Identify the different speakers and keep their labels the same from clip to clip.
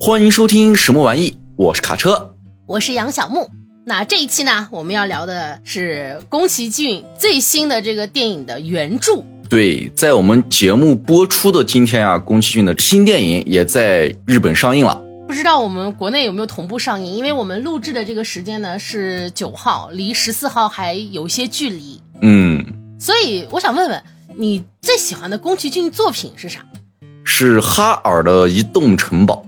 Speaker 1: 欢迎收听什么玩意？我是卡车，
Speaker 2: 我是杨小木。那这一期呢，我们要聊的是宫崎骏最新的这个电影的原著。
Speaker 1: 对，在我们节目播出的今天啊，宫崎骏的新电影也在日本上映了。
Speaker 2: 不知道我们国内有没有同步上映？因为我们录制的这个时间呢是九号，离十四号还有些距离。
Speaker 1: 嗯，
Speaker 2: 所以我想问问，你最喜欢的宫崎骏作品是啥？
Speaker 1: 是哈尔的移动城堡。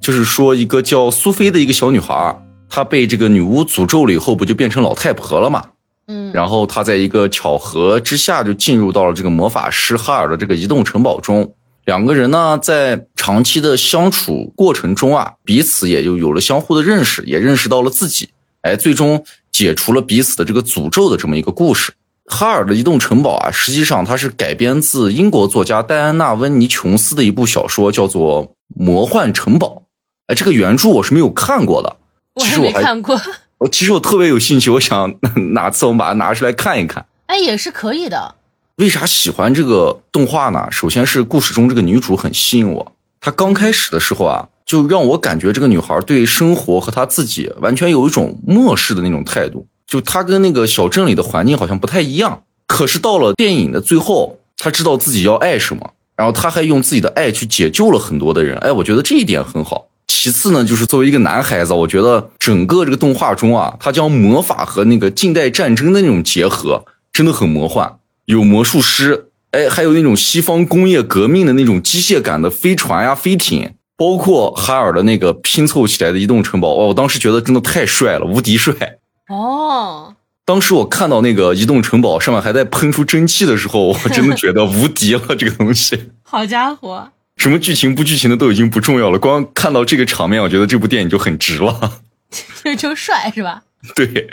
Speaker 1: 就是说，一个叫苏菲的一个小女孩，她被这个女巫诅咒了以后，不就变成老太婆了吗？
Speaker 2: 嗯，
Speaker 1: 然后她在一个巧合之下，就进入到了这个魔法师哈尔的这个移动城堡中。两个人呢，在长期的相处过程中啊，彼此也就有了相互的认识，也认识到了自己。哎，最终解除了彼此的这个诅咒的这么一个故事。哈尔的移动城堡啊，实际上它是改编自英国作家戴安娜温尼琼斯的一部小说，叫做《魔幻城堡》。哎，这个原著我是没有看过的，
Speaker 2: 我还没看过。
Speaker 1: 我其实我特别有兴趣，我想 哪次我们把它拿出来看一看。
Speaker 2: 哎，也是可以的。
Speaker 1: 为啥喜欢这个动画呢？首先是故事中这个女主很吸引我。她刚开始的时候啊，就让我感觉这个女孩对生活和她自己完全有一种漠视的那种态度。就他跟那个小镇里的环境好像不太一样。可是到了电影的最后，他知道自己要爱什么，然后他还用自己的爱去解救了很多的人。哎，我觉得这一点很好。其次呢，就是作为一个男孩子，我觉得整个这个动画中啊，他将魔法和那个近代战争的那种结合，真的很魔幻。有魔术师，哎，还有那种西方工业革命的那种机械感的飞船呀、飞艇，包括哈尔的那个拼凑起来的移动城堡，哦，我当时觉得真的太帅了，无敌帅。
Speaker 2: 哦，
Speaker 1: 当时我看到那个移动城堡上面还在喷出蒸汽的时候，我真的觉得无敌了，这个东西。
Speaker 2: 好家伙！
Speaker 1: 什么剧情不剧情的都已经不重要了，光看到这个场面，我觉得这部电影就很值了。
Speaker 2: 就就帅是吧？
Speaker 1: 对。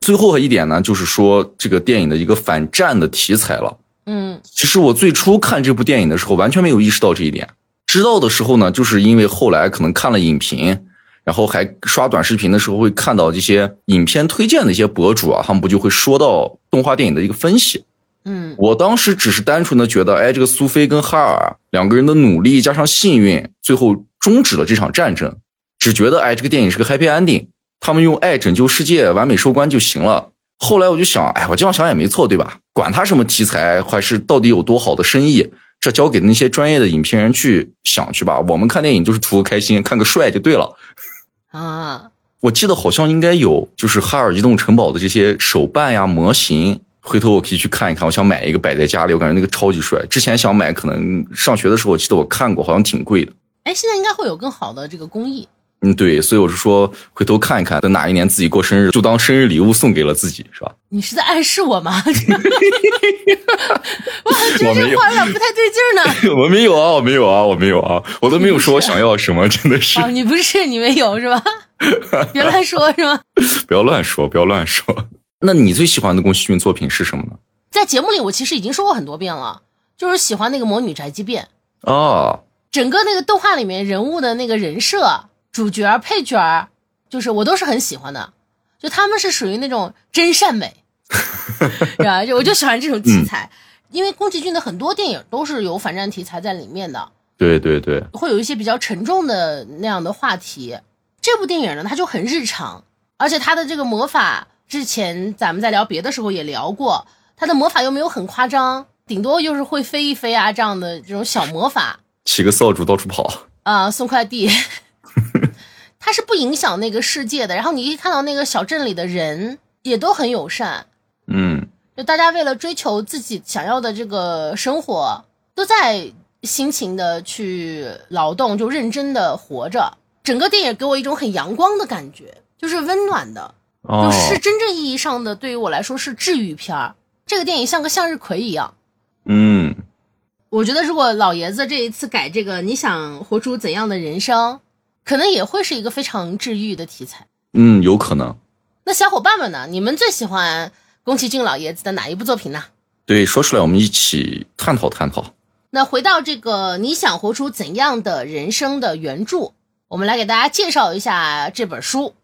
Speaker 1: 最后一点呢，就是说这个电影的一个反战的题材了。
Speaker 2: 嗯，
Speaker 1: 其实我最初看这部电影的时候，完全没有意识到这一点。知道的时候呢，就是因为后来可能看了影评，然后还刷短视频的时候会看到这些影片推荐的一些博主啊，他们不就会说到动画电影的一个分析。
Speaker 2: 嗯，
Speaker 1: 我当时只是单纯的觉得，哎，这个苏菲跟哈尔两个人的努力加上幸运，最后终止了这场战争。只觉得，哎，这个电影是个 happy ending，他们用爱拯救世界，完美收官就行了。后来我就想，哎，我这样想也没错，对吧？管他什么题材，还是到底有多好的生意，这交给那些专业的影评人去想去吧。我们看电影就是图个开心，看个帅就对了。
Speaker 2: 啊，
Speaker 1: 我记得好像应该有，就是哈尔移动城堡的这些手办呀、模型。回头我可以去看一看，我想买一个摆在家里，我感觉那个超级帅。之前想买，可能上学的时候，我记得我看过，好像挺贵的。
Speaker 2: 哎，现在应该会有更好的这个工艺。
Speaker 1: 嗯，对，所以我是说回头看一看，等哪一年自己过生日，就当生日礼物送给了自己，是吧？
Speaker 2: 你是在暗示我吗？哇，这 句话有点不太对劲呢。
Speaker 1: 我没有啊，我没有啊，我没有啊，我都没有说我想要什么，真的是。
Speaker 2: 哦，你不是你没有是吧？别乱说，是吗？
Speaker 1: 不要乱说，不要乱说。那你最喜欢的宫崎骏作品是什么呢？
Speaker 2: 在节目里，我其实已经说过很多遍了，就是喜欢那个《魔女宅急便》
Speaker 1: 哦。
Speaker 2: 整个那个动画里面人物的那个人设、主角、配角，就是我都是很喜欢的。就他们是属于那种真善美，是吧？就我就喜欢这种题材，因为宫崎骏的很多电影都是有反战题材在里面的。
Speaker 1: 对对对，
Speaker 2: 会有一些比较沉重的那样的话题。这部电影呢，它就很日常，而且它的这个魔法。之前咱们在聊别的时候也聊过，它的魔法又没有很夸张，顶多就是会飞一飞啊这样的这种小魔法，
Speaker 1: 骑个扫帚到处跑
Speaker 2: 啊送快递，他是不影响那个世界的。然后你一看到那个小镇里的人也都很友善，
Speaker 1: 嗯，
Speaker 2: 就大家为了追求自己想要的这个生活，都在辛勤的去劳动，就认真的活着。整个电影给我一种很阳光的感觉，就是温暖的。就是真正意义上的，对于我来说是治愈片儿。这个电影像个向日葵一样。
Speaker 1: 嗯，
Speaker 2: 我觉得如果老爷子这一次改这个，你想活出怎样的人生，可能也会是一个非常治愈的题材。
Speaker 1: 嗯，有可能。
Speaker 2: 那小伙伴们呢？你们最喜欢宫崎骏老爷子的哪一部作品呢？
Speaker 1: 对，说出来我们一起探讨探讨。
Speaker 2: 那回到这个你想活出怎样的人生的原著，我们来给大家介绍一下这本书。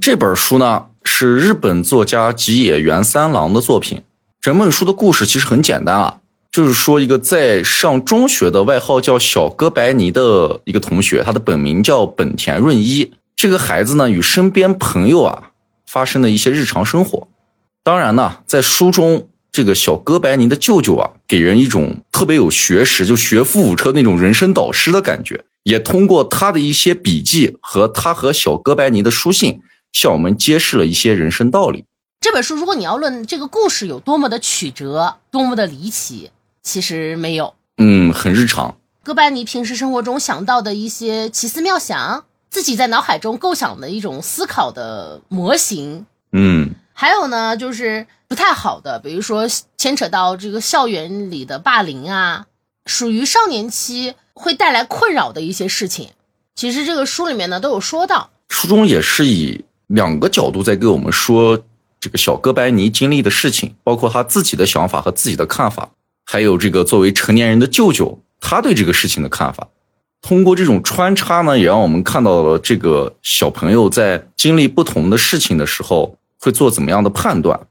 Speaker 1: 这本书呢是日本作家吉野源三郎的作品。整本书的故事其实很简单啊，就是说一个在上中学的外号叫小哥白尼的一个同学，他的本名叫本田润一。这个孩子呢，与身边朋友啊发生的一些日常生活。当然呢，在书中，这个小哥白尼的舅舅啊，给人一种特别有学识，就学富五车那种人生导师的感觉。也通过他的一些笔记和他和小哥白尼的书信，向我们揭示了一些人生道理。
Speaker 2: 这本书，如果你要论这个故事有多么的曲折，多么的离奇，其实没有。
Speaker 1: 嗯，很日常。
Speaker 2: 哥白尼平时生活中想到的一些奇思妙想，自己在脑海中构想的一种思考的模型。
Speaker 1: 嗯，
Speaker 2: 还有呢，就是不太好的，比如说牵扯到这个校园里的霸凌啊，属于少年期。会带来困扰的一些事情，其实这个书里面呢都有说到。
Speaker 1: 书中也是以两个角度在给我们说这个小哥白尼经历的事情，包括他自己的想法和自己的看法，还有这个作为成年人的舅舅他对这个事情的看法。通过这种穿插呢，也让我们看到了这个小朋友在经历不同的事情的时候会做怎么样的判断。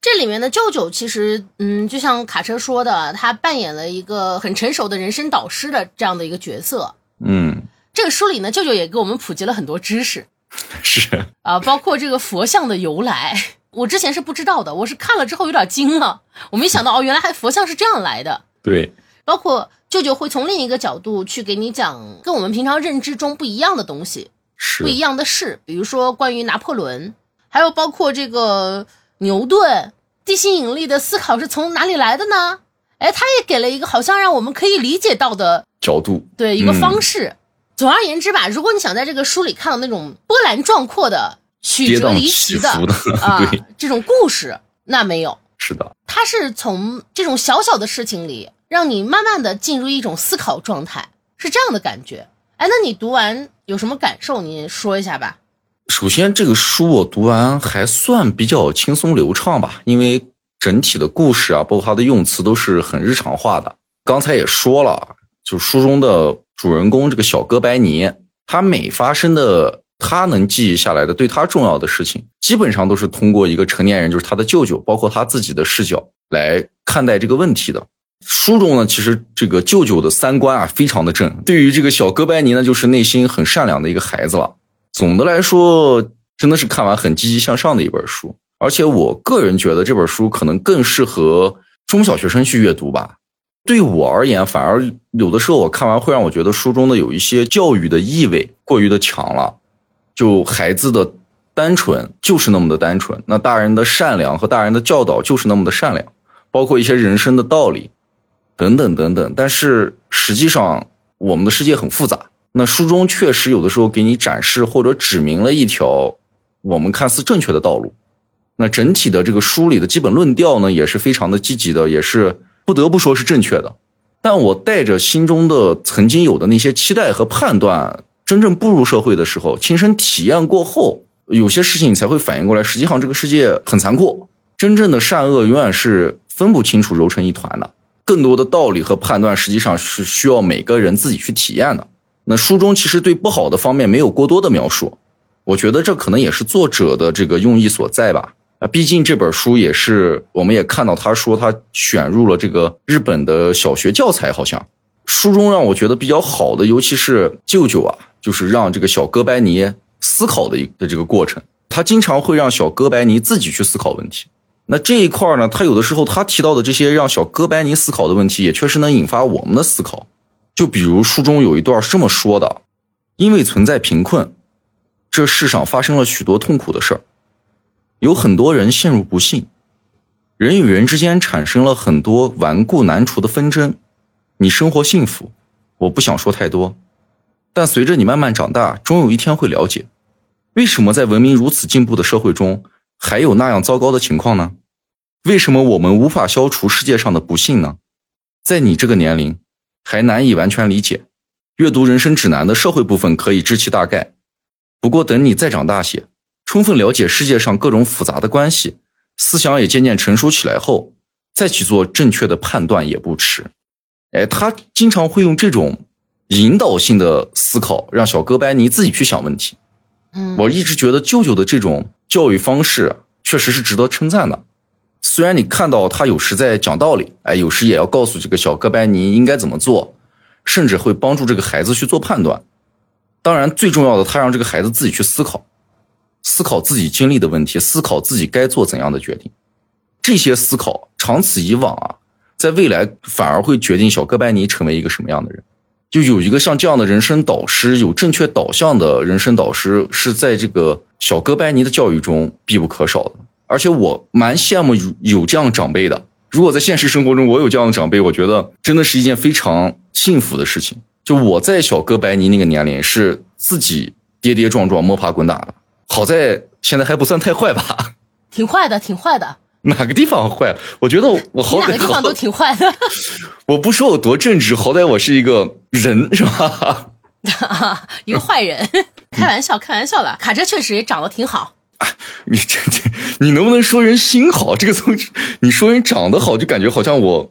Speaker 2: 这里面的舅舅其实，嗯，就像卡车说的，他扮演了一个很成熟的人生导师的这样的一个角色。
Speaker 1: 嗯，
Speaker 2: 这个书里呢，舅舅也给我们普及了很多知识，
Speaker 1: 是
Speaker 2: 啊，包括这个佛像的由来，我之前是不知道的，我是看了之后有点惊了，我没想到哦，原来还佛像是这样来的。
Speaker 1: 对，
Speaker 2: 包括舅舅会从另一个角度去给你讲跟我们平常认知中不一样的东西，
Speaker 1: 是
Speaker 2: 不一样的事，比如说关于拿破仑，还有包括这个。牛顿地心引力的思考是从哪里来的呢？哎，他也给了一个好像让我们可以理解到的
Speaker 1: 角度，
Speaker 2: 对一个方式。总而言之吧，如果你想在这个书里看到那种波澜壮阔的、曲折离奇的啊这种故事，那没有。
Speaker 1: 是的，
Speaker 2: 它是从这种小小的事情里，让你慢慢的进入一种思考状态，是这样的感觉。哎，那你读完有什么感受？你说一下吧。
Speaker 1: 首先，这个书我读完还算比较轻松流畅吧，因为整体的故事啊，包括它的用词都是很日常化的。刚才也说了，就书中的主人公这个小哥白尼，他每发生的他能记忆下来的对他重要的事情，基本上都是通过一个成年人，就是他的舅舅，包括他自己的视角来看待这个问题的。书中呢，其实这个舅舅的三观啊非常的正，对于这个小哥白尼呢，就是内心很善良的一个孩子了。总的来说，真的是看完很积极向上的一本书，而且我个人觉得这本书可能更适合中小学生去阅读吧。对我而言，反而有的时候我看完会让我觉得书中的有一些教育的意味过于的强了。就孩子的单纯就是那么的单纯，那大人的善良和大人的教导就是那么的善良，包括一些人生的道理等等等等。但是实际上，我们的世界很复杂。那书中确实有的时候给你展示或者指明了一条我们看似正确的道路。那整体的这个书里的基本论调呢，也是非常的积极的，也是不得不说是正确的。但我带着心中的曾经有的那些期待和判断，真正步入社会的时候，亲身体验过后，有些事情你才会反应过来，实际上这个世界很残酷，真正的善恶永远是分不清楚、揉成一团的。更多的道理和判断，实际上是需要每个人自己去体验的。那书中其实对不好的方面没有过多的描述，我觉得这可能也是作者的这个用意所在吧。啊，毕竟这本书也是，我们也看到他说他选入了这个日本的小学教材，好像书中让我觉得比较好的，尤其是舅舅啊，就是让这个小哥白尼思考的一的这个过程，他经常会让小哥白尼自己去思考问题。那这一块呢，他有的时候他提到的这些让小哥白尼思考的问题，也确实能引发我们的思考。就比如书中有一段是这么说的：，因为存在贫困，这世上发生了许多痛苦的事儿，有很多人陷入不幸，人与人之间产生了很多顽固难除的纷争。你生活幸福，我不想说太多，但随着你慢慢长大，终有一天会了解，为什么在文明如此进步的社会中，还有那样糟糕的情况呢？为什么我们无法消除世界上的不幸呢？在你这个年龄。还难以完全理解，阅读人生指南的社会部分可以知其大概。不过等你再长大些，充分了解世界上各种复杂的关系，思想也渐渐成熟起来后，再去做正确的判断也不迟。哎，他经常会用这种引导性的思考，让小哥白尼自己去想问题。
Speaker 2: 嗯，
Speaker 1: 我一直觉得舅舅的这种教育方式确实是值得称赞的。虽然你看到他有时在讲道理，哎，有时也要告诉这个小哥白尼应该怎么做，甚至会帮助这个孩子去做判断。当然，最重要的，他让这个孩子自己去思考，思考自己经历的问题，思考自己该做怎样的决定。这些思考，长此以往啊，在未来反而会决定小哥白尼成为一个什么样的人。就有一个像这样的人生导师，有正确导向的人生导师，是在这个小哥白尼的教育中必不可少的。而且我蛮羡慕有有这样长辈的。如果在现实生活中我有这样的长辈，我觉得真的是一件非常幸福的事情。就我在小哥白尼那个年龄，是自己跌跌撞撞、摸爬滚打的。好在现在还不算太坏吧？
Speaker 2: 挺坏的，挺坏的。
Speaker 1: 哪个地方坏？我觉得我好
Speaker 2: 哪个地方都挺坏的。
Speaker 1: 我不说我多正直，好歹我是一个人，是吧？
Speaker 2: 一个坏人。开玩笑，开玩笑的。卡车确实也长得挺好。
Speaker 1: 你这这，你能不能说人心好？这个东西，你说人长得好，就感觉好像我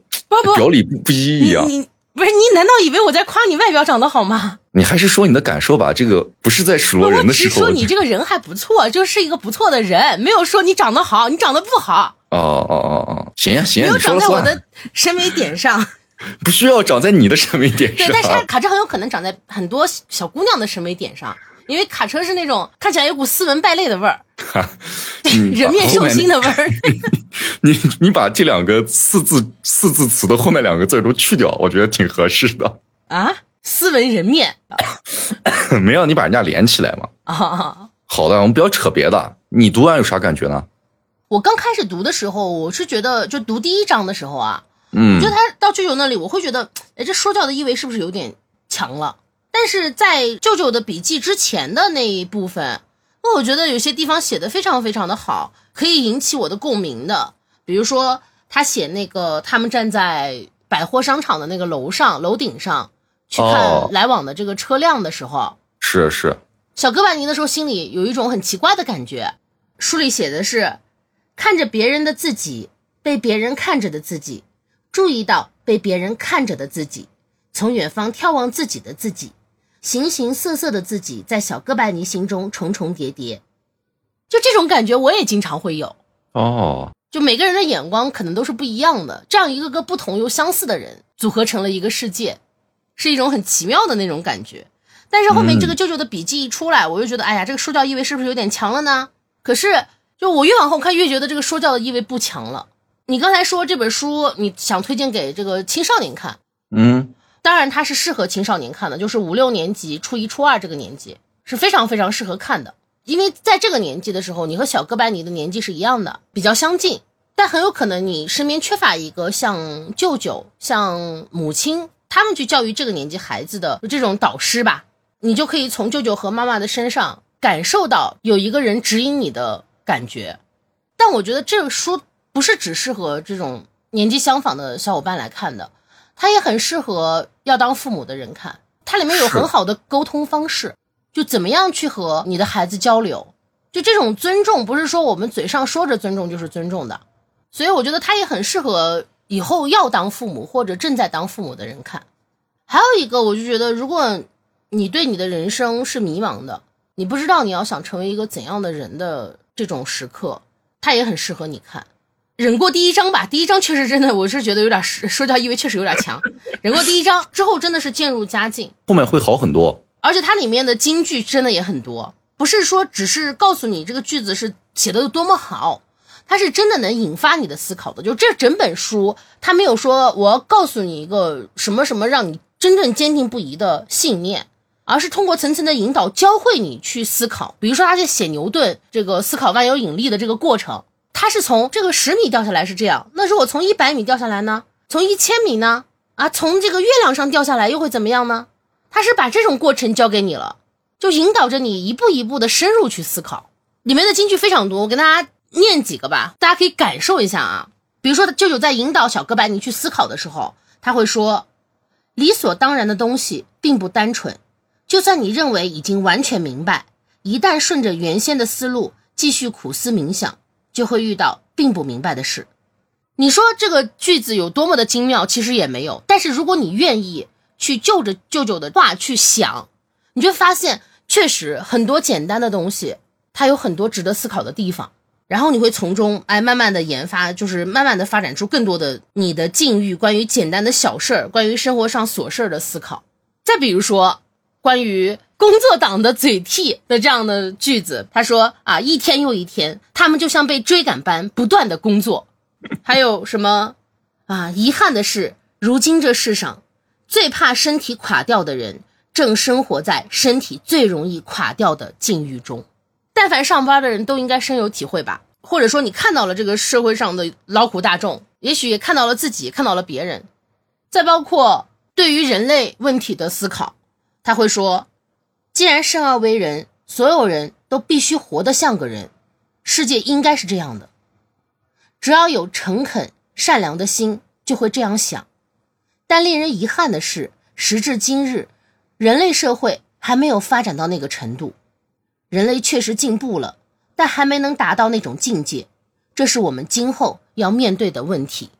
Speaker 1: 表里不一一样。
Speaker 2: 你不是你？难道以为我在夸你外表长得好吗？
Speaker 1: 你还是说你的感受吧。这个不是在说人的时候。
Speaker 2: 我只说你这个人还不错，就是一个不错的人，没有说你长得好，你长得不好。
Speaker 1: 哦哦哦哦，行呀行呀，
Speaker 2: 没有长在我的审美点上。
Speaker 1: 不需要长在你的审美点上。
Speaker 2: 对，但是卡车很有可能长在很多小姑娘的审美点上。因为卡车是那种看起来有股斯文败类的味儿，人面兽心的味儿。
Speaker 1: 你你把这两个四字四字词的后面两个字都去掉，我觉得挺合适的。
Speaker 2: 啊，斯文人面，
Speaker 1: 没让你把人家连起来吗？
Speaker 2: 啊，
Speaker 1: 好的，我们不要扯别的。你读完有啥感觉呢？
Speaker 2: 我刚开始读的时候，我是觉得就读第一章的时候啊，
Speaker 1: 嗯，
Speaker 2: 就他到舅舅那里，我会觉得，哎，这说教的意味是不是有点强了？但是在舅舅的笔记之前的那一部分，那我觉得有些地方写的非常非常的好，可以引起我的共鸣的。比如说他写那个他们站在百货商场的那个楼上楼顶上去看来往的这个车辆的时候，
Speaker 1: 是是。
Speaker 2: 小哥白尼的时候心里有一种很奇怪的感觉。书里写的是看着别人的自己，被别人看着的自己，注意到被别人看着的自己，从远方眺望自己的自己。形形色色的自己在小哥白尼心中重重叠叠，就这种感觉我也经常会有
Speaker 1: 哦。
Speaker 2: 就每个人的眼光可能都是不一样的，这样一个个不同又相似的人组合成了一个世界，是一种很奇妙的那种感觉。但是后面这个舅舅的笔记一出来，我就觉得，哎呀，这个说教意味是不是有点强了呢？可是就我越往后看，越觉得这个说教的意味不强了。你刚才说这本书你想推荐给这个青少年看，
Speaker 1: 嗯。
Speaker 2: 当然，它是适合青少年看的，就是五六年级、初一、初二这个年纪是非常非常适合看的。因为在这个年纪的时候，你和小哥白尼的年纪是一样的，比较相近。但很有可能你身边缺乏一个像舅舅、像母亲他们去教育这个年纪孩子的这种导师吧，你就可以从舅舅和妈妈的身上感受到有一个人指引你的感觉。但我觉得这个书不是只适合这种年纪相仿的小伙伴来看的。它也很适合要当父母的人看，它里面有很好的沟通方式，就怎么样去和你的孩子交流，就这种尊重不是说我们嘴上说着尊重就是尊重的，所以我觉得它也很适合以后要当父母或者正在当父母的人看。还有一个，我就觉得如果你对你的人生是迷茫的，你不知道你要想成为一个怎样的人的这种时刻，它也很适合你看。忍过第一章吧，第一章确实真的，我是觉得有点说教意味，确实有点强。忍过第一章之后，真的是渐入佳境，
Speaker 1: 后面会好很多。
Speaker 2: 而且它里面的金句真的也很多，不是说只是告诉你这个句子是写的有多么好，它是真的能引发你的思考的。就这整本书，它没有说我要告诉你一个什么什么让你真正坚定不移的信念，而是通过层层的引导，教会你去思考。比如说他在写牛顿这个思考万有引力的这个过程。他是从这个十米掉下来是这样，那如果从一百米掉下来呢？从一千米呢？啊，从这个月亮上掉下来又会怎么样呢？他是把这种过程教给你了，就引导着你一步一步的深入去思考。里面的金句非常多，我跟大家念几个吧，大家可以感受一下啊。比如说，舅舅在引导小哥白尼去思考的时候，他会说：“理所当然的东西并不单纯，就算你认为已经完全明白，一旦顺着原先的思路继续苦思冥想。”就会遇到并不明白的事。你说这个句子有多么的精妙，其实也没有。但是如果你愿意去就着舅舅的话去想，你就发现确实很多简单的东西，它有很多值得思考的地方。然后你会从中哎慢慢的研发，就是慢慢的发展出更多的你的境遇，关于简单的小事儿，关于生活上琐事儿的思考。再比如说，关于工作党的嘴替的这样的句子，他说啊，一天又一天，他们就像被追赶般不断的工作。还有什么啊？遗憾的是，如今这世上最怕身体垮掉的人，正生活在身体最容易垮掉的境遇中。但凡上班的人都应该深有体会吧，或者说你看到了这个社会上的劳苦大众，也许也看到了自己，看到了别人。再包括对于人类问题的思考，他会说：既然生而为人，所有人都必须活得像个人，世界应该是这样的。只要有诚恳善良的心，就会这样想。但令人遗憾的是，时至今日，人类社会还没有发展到那个程度。人类确实进步了，但还没能达到那种境界，这是我们今后要面对的问题。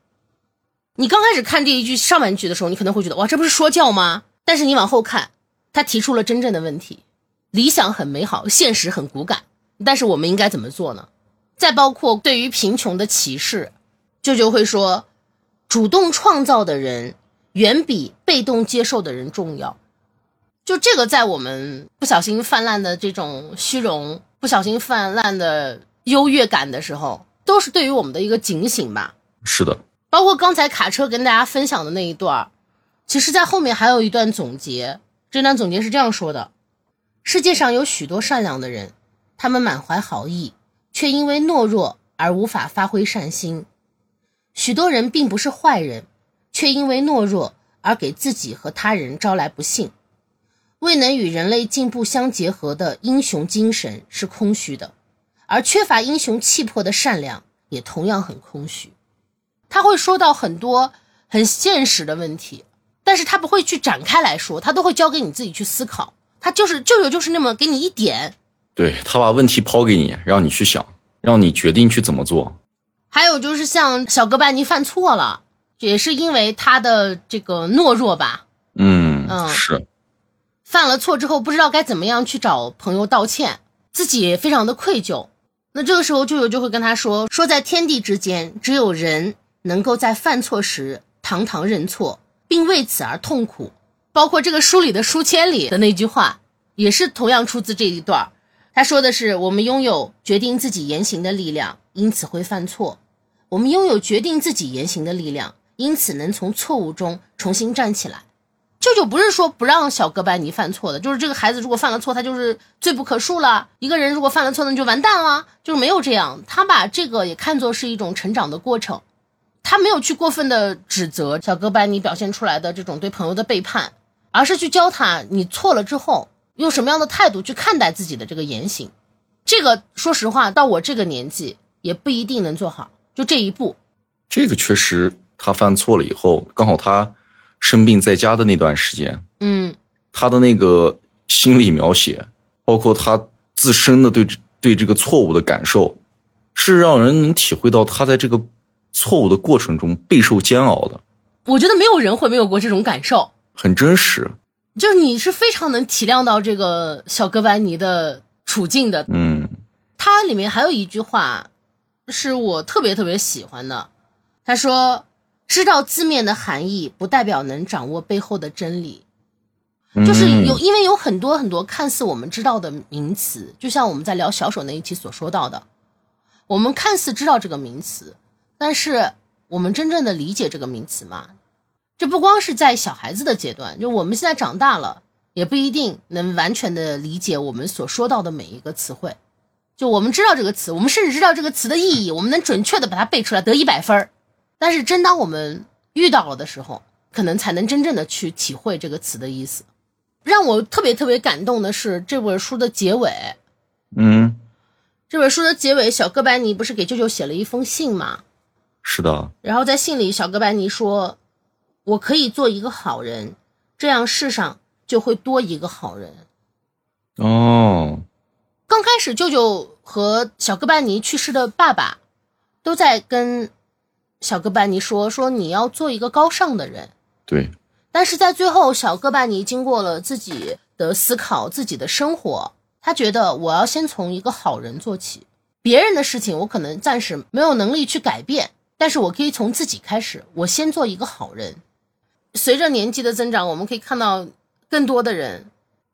Speaker 2: 你刚开始看这一句上半句的时候，你可能会觉得哇，这不是说教吗？但是你往后看，他提出了真正的问题：理想很美好，现实很骨感，但是我们应该怎么做呢？再包括对于贫穷的歧视，舅舅会说，主动创造的人远比被动接受的人重要。就这个，在我们不小心泛滥的这种虚荣、不小心泛滥的优越感的时候，都是对于我们的一个警醒吧。
Speaker 1: 是的，
Speaker 2: 包括刚才卡车跟大家分享的那一段其实，在后面还有一段总结。这段总结是这样说的：世界上有许多善良的人，他们满怀好意，却因为懦弱而无法发挥善心；许多人并不是坏人，却因为懦弱而给自己和他人招来不幸。未能与人类进步相结合的英雄精神是空虚的，而缺乏英雄气魄的善良也同样很空虚。他会说到很多很现实的问题，但是他不会去展开来说，他都会交给你自己去思考。他就是舅舅，就是那么给你一点，
Speaker 1: 对他把问题抛给你，让你去想，让你决定去怎么做。
Speaker 2: 还有就是像小哥白尼犯错了，也是因为他的这个懦弱吧？
Speaker 1: 嗯嗯，是。
Speaker 2: 犯了错之后，不知道该怎么样去找朋友道歉，自己也非常的愧疚。那这个时候，舅舅就会跟他说：“说在天地之间，只有人能够在犯错时堂堂认错，并为此而痛苦。”包括这个书里的书签里的那句话，也是同样出自这一段。他说的是：“我们拥有决定自己言行的力量，因此会犯错；我们拥有决定自己言行的力量，因此能从错误中重新站起来。”舅舅不是说不让小哥白尼犯错的，就是这个孩子如果犯了错，他就是罪不可恕了。一个人如果犯了错，那就完蛋了，就是没有这样。他把这个也看作是一种成长的过程，他没有去过分的指责小哥白尼表现出来的这种对朋友的背叛，而是去教他你错了之后用什么样的态度去看待自己的这个言行。这个说实话，到我这个年纪也不一定能做好，就这一步。
Speaker 1: 这个确实，他犯错了以后，刚好他。生病在家的那段时间，
Speaker 2: 嗯，
Speaker 1: 他的那个心理描写，包括他自身的对对这个错误的感受，是让人能体会到他在这个错误的过程中备受煎熬的。
Speaker 2: 我觉得没有人会没有过这种感受，
Speaker 1: 很真实。
Speaker 2: 就是你是非常能体谅到这个小哥白尼的处境的。
Speaker 1: 嗯，
Speaker 2: 他里面还有一句话，是我特别特别喜欢的，他说。知道字面的含义，不代表能掌握背后的真理。就是有，因为有很多很多看似我们知道的名词，就像我们在聊小手那一期所说到的，我们看似知道这个名词，但是我们真正的理解这个名词吗？这不光是在小孩子的阶段，就我们现在长大了，也不一定能完全的理解我们所说到的每一个词汇。就我们知道这个词，我们甚至知道这个词的意义，我们能准确的把它背出来，得一百分儿。但是，真当我们遇到了的时候，可能才能真正的去体会这个词的意思。让我特别特别感动的是这本书的结尾。
Speaker 1: 嗯，
Speaker 2: 这本书的结尾，小哥白尼不是给舅舅写了一封信吗？
Speaker 1: 是的。
Speaker 2: 然后在信里，小哥白尼说：“我可以做一个好人，这样世上就会多一个好人。”
Speaker 1: 哦。
Speaker 2: 刚开始，舅舅和小哥白尼去世的爸爸都在跟。小哥白尼说：“说你要做一个高尚的人，
Speaker 1: 对。
Speaker 2: 但是在最后，小哥白尼经过了自己的思考，自己的生活，他觉得我要先从一个好人做起。别人的事情我可能暂时没有能力去改变，但是我可以从自己开始，我先做一个好人。随着年纪的增长，我们可以看到更多的人，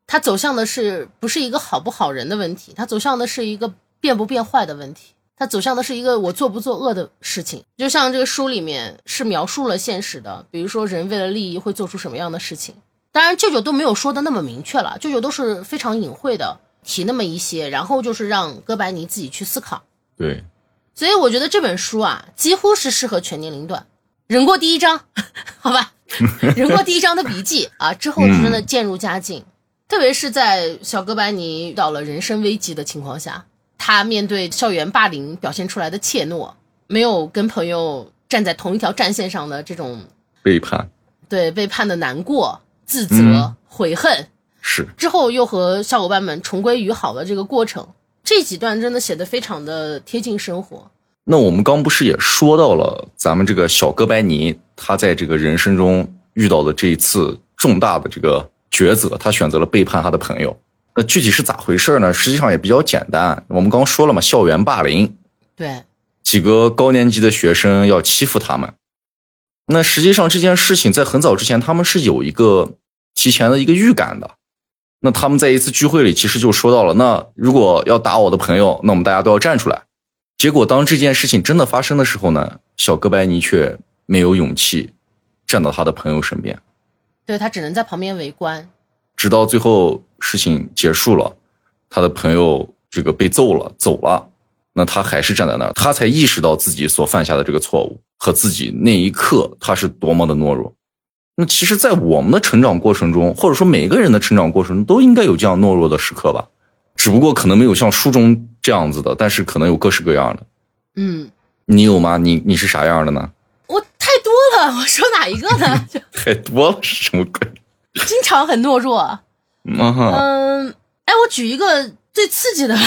Speaker 2: 他走向的是不是一个好不好人的问题，他走向的是一个变不变坏的问题，他走向的是一个我做不做恶的事情。就像这个书里面是描述了现实的，比如说人为了利益会做出什么样的事情。当然，舅舅都没有说的那么明确了，舅舅都是非常隐晦的提那么一些，然后就是让哥白尼自己去思考。
Speaker 1: 对，
Speaker 2: 所以我觉得这本书啊，几乎是适合全年龄段。忍过第一章，好吧，忍过第一章的笔记啊，之后真的渐入佳境。特别是在小哥白尼遇到了人生危机的情况下，他面对校园霸凌表现出来的怯懦，没有跟朋友站在同一条战线上的这种
Speaker 1: 背叛，
Speaker 2: 对背叛的难过。自责、
Speaker 1: 嗯
Speaker 2: 悔恨，
Speaker 1: 是
Speaker 2: 之后又和小伙伴们重归于好的这个过程，这几段真的写的非常的贴近生活。
Speaker 1: 那我们刚不是也说到了咱们这个小哥白尼，他在这个人生中遇到的这一次重大的这个抉择，他选择了背叛他的朋友。那具体是咋回事呢？实际上也比较简单。我们刚说了嘛，校园霸凌，
Speaker 2: 对，
Speaker 1: 几个高年级的学生要欺负他们。那实际上这件事情在很早之前，他们是有一个提前的一个预感的。那他们在一次聚会里，其实就说到了，那如果要打我的朋友，那我们大家都要站出来。结果当这件事情真的发生的时候呢，小哥白尼却没有勇气站到他的朋友身边，
Speaker 2: 对他只能在旁边围观。
Speaker 1: 直到最后事情结束了，他的朋友这个被揍了，走了，那他还是站在那儿，他才意识到自己所犯下的这个错误和自己那一刻他是多么的懦弱。那其实，在我们的成长过程中，或者说每个人的成长过程中，都应该有这样懦弱的时刻吧，只不过可能没有像书中这样子的，但是可能有各式各样的。
Speaker 2: 嗯，
Speaker 1: 你有吗？你你是啥样的呢？
Speaker 2: 我太多了，我说哪一个呢？
Speaker 1: 太多了是什么鬼？
Speaker 2: 经常很懦弱。
Speaker 1: 啊哈，
Speaker 2: 嗯，哎，我举一个最刺激的，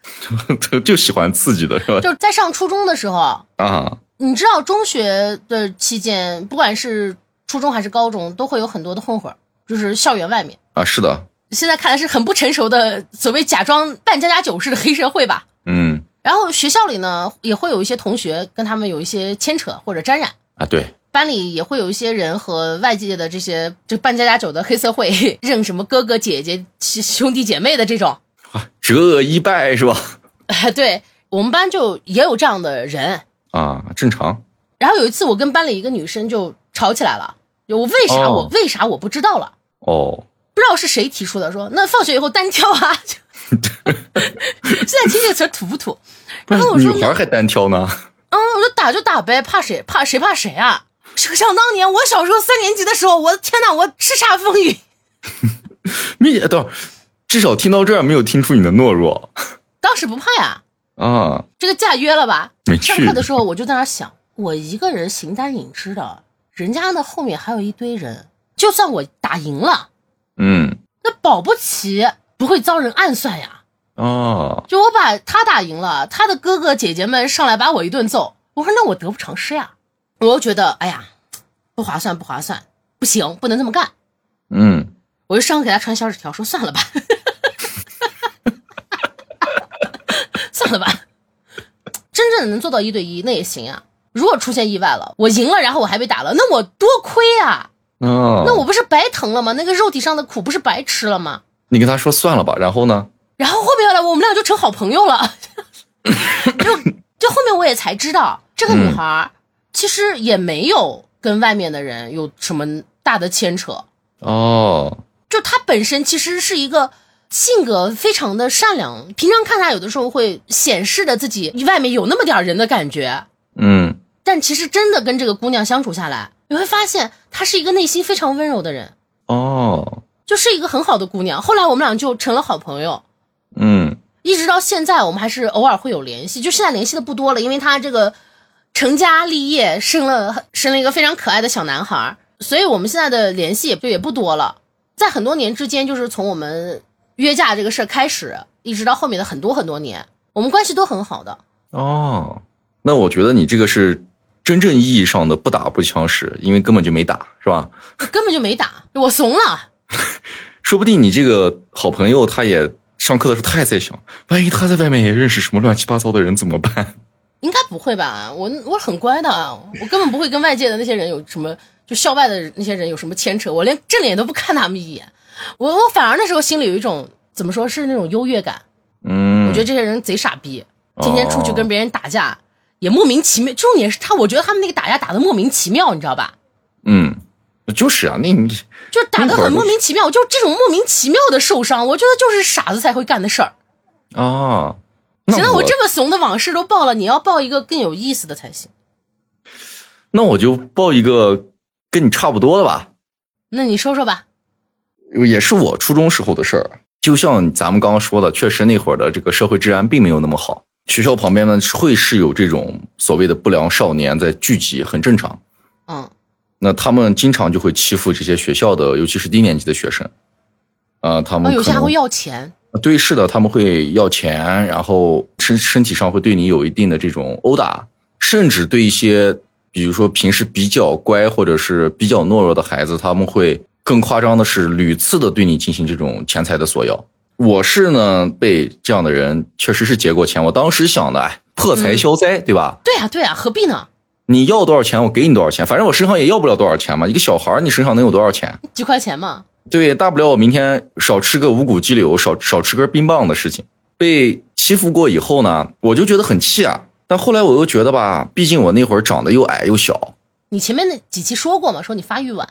Speaker 1: 就就喜欢刺激的是吧？
Speaker 2: 就是在上初中的时候，
Speaker 1: 啊，
Speaker 2: 你知道中学的期间，不管是初中还是高中，都会有很多的混混，就是校园外面。
Speaker 1: 啊，是的，
Speaker 2: 现在看来是很不成熟的所谓假装扮家家酒式的黑社会吧。
Speaker 1: 嗯，
Speaker 2: 然后学校里呢，也会有一些同学跟他们有一些牵扯或者沾染，
Speaker 1: 啊，对，
Speaker 2: 班里也会有一些人和外界的这些就扮家家酒的黑社会认什么哥哥姐姐、兄弟姐妹的这种。
Speaker 1: 啊，折额一拜是吧？
Speaker 2: 对我们班就也有这样的人。
Speaker 1: 啊，正常。
Speaker 2: 然后有一次，我跟班里一个女生就吵起来了，就我为啥、
Speaker 1: 哦
Speaker 2: 我为啥我不知道了，
Speaker 1: 哦，
Speaker 2: 不知道是谁提出的，说那放学以后单挑啊。现在听这个词土不土？然后我说
Speaker 1: 女孩还单挑呢。
Speaker 2: 嗯，我说打就打呗，怕谁？怕谁怕谁啊？想当年我小时候三年级的时候，我的天呐，我叱咤风云。
Speaker 1: 没，等会儿至少听到这儿没有听出你的懦弱
Speaker 2: 当时不怕呀，
Speaker 1: 啊。
Speaker 2: 这个假约了吧？上课的时候我就在那儿想，我一个人形单影只的，人家那后面还有一堆人，就算我打赢了，
Speaker 1: 嗯，
Speaker 2: 那保不齐不会遭人暗算呀。
Speaker 1: 哦，
Speaker 2: 就我把他打赢了，他的哥哥姐姐们上来把我一顿揍，我说那我得不偿失呀。我又觉得，哎呀，不划算，不划算，不行，不能这么干。
Speaker 1: 嗯，
Speaker 2: 我就上给他传小纸条，说算了吧，算了吧，真正能做到一对一那也行啊。如果出现意外了，我赢了，然后我还被打了，那我多亏啊！
Speaker 1: 哦，
Speaker 2: 那我不是白疼了吗？那个肉体上的苦不是白吃了吗？
Speaker 1: 你跟他说算了吧，然后呢？
Speaker 2: 然后后面来我们俩就成好朋友了，就就后面我也才知道，这个女孩儿其实也没有跟外面的人有什么大的牵扯，
Speaker 1: 哦，
Speaker 2: 就她本身其实是一个性格非常的善良，平常看她有的时候会显示的自己外面有那么点儿人的感觉，
Speaker 1: 嗯，
Speaker 2: 但其实真的跟这个姑娘相处下来，你会发现她是一个内心非常温柔的人，
Speaker 1: 哦，
Speaker 2: 就是一个很好的姑娘。后来我们俩就成了好朋友。
Speaker 1: 嗯，
Speaker 2: 一直到现在，我们还是偶尔会有联系，就现在联系的不多了，因为她这个成家立业，生了生了一个非常可爱的小男孩，所以我们现在的联系也就也不多了。在很多年之间，就是从我们约架这个事儿开始，一直到后面的很多很多年，我们关系都很好的。
Speaker 1: 哦，那我觉得你这个是真正意义上的不打不相识，因为根本就没打，是吧？
Speaker 2: 根本就没打，我怂了。
Speaker 1: 说不定你这个好朋友他也上课的时候他也在想，万一他在外面也认识什么乱七八糟的人怎么办？
Speaker 2: 应该不会吧？我我很乖的，我根本不会跟外界的那些人有什么，就校外的那些人有什么牵扯，我连正脸都不看他们一眼。我我反而那时候心里有一种怎么说是那种优越感。
Speaker 1: 嗯，
Speaker 2: 我觉得这些人贼傻逼，天天出去跟别人打架，也莫名其妙。重点是他，我觉得他们那个打架打的莫名其妙，你知道吧？
Speaker 1: 嗯，就是啊，那你
Speaker 2: 就打的很莫名其妙，就这种莫名其妙的受伤，我觉得就是傻子才会干的事儿。
Speaker 1: 啊，
Speaker 2: 行了，我这么怂的往事都报了，你要报一个更有意思的才行。
Speaker 1: 那我就报一个跟你差不多的吧，
Speaker 2: 那你说说吧。
Speaker 1: 也是我初中时候的事儿。就像咱们刚刚说的，确实那会儿的这个社会治安并没有那么好，学校旁边呢会是有这种所谓的不良少年在聚集，很正常。
Speaker 2: 嗯
Speaker 1: 那他们经常就会欺负这些学校的，尤其是低年级的学生。啊、他
Speaker 2: 哦，
Speaker 1: 们
Speaker 2: 有些还会要钱。
Speaker 1: 对，是的，他们会要钱，然后身身体上会对你有一定的这种殴打，甚至对一些比如说平时比较乖或者是比较懦弱的孩子，他们会更夸张的是屡次的对你进行这种钱财的索要。我是呢被这样的人确实是劫过钱，我当时想的，哎，破财消灾，对吧？
Speaker 2: 对啊对啊，何必呢？
Speaker 1: 你要多少钱，我给你多少钱，反正我身上也要不了多少钱嘛。一个小孩儿，你身上能有多少钱？
Speaker 2: 几块钱嘛。
Speaker 1: 对，大不了我明天少吃个五谷鸡柳，少少吃根冰棒的事情。被欺负过以后呢，我就觉得很气啊。但后来我又觉得吧，毕竟我那会儿长得又矮又小，
Speaker 2: 你前面那几期说过嘛，说你发育晚。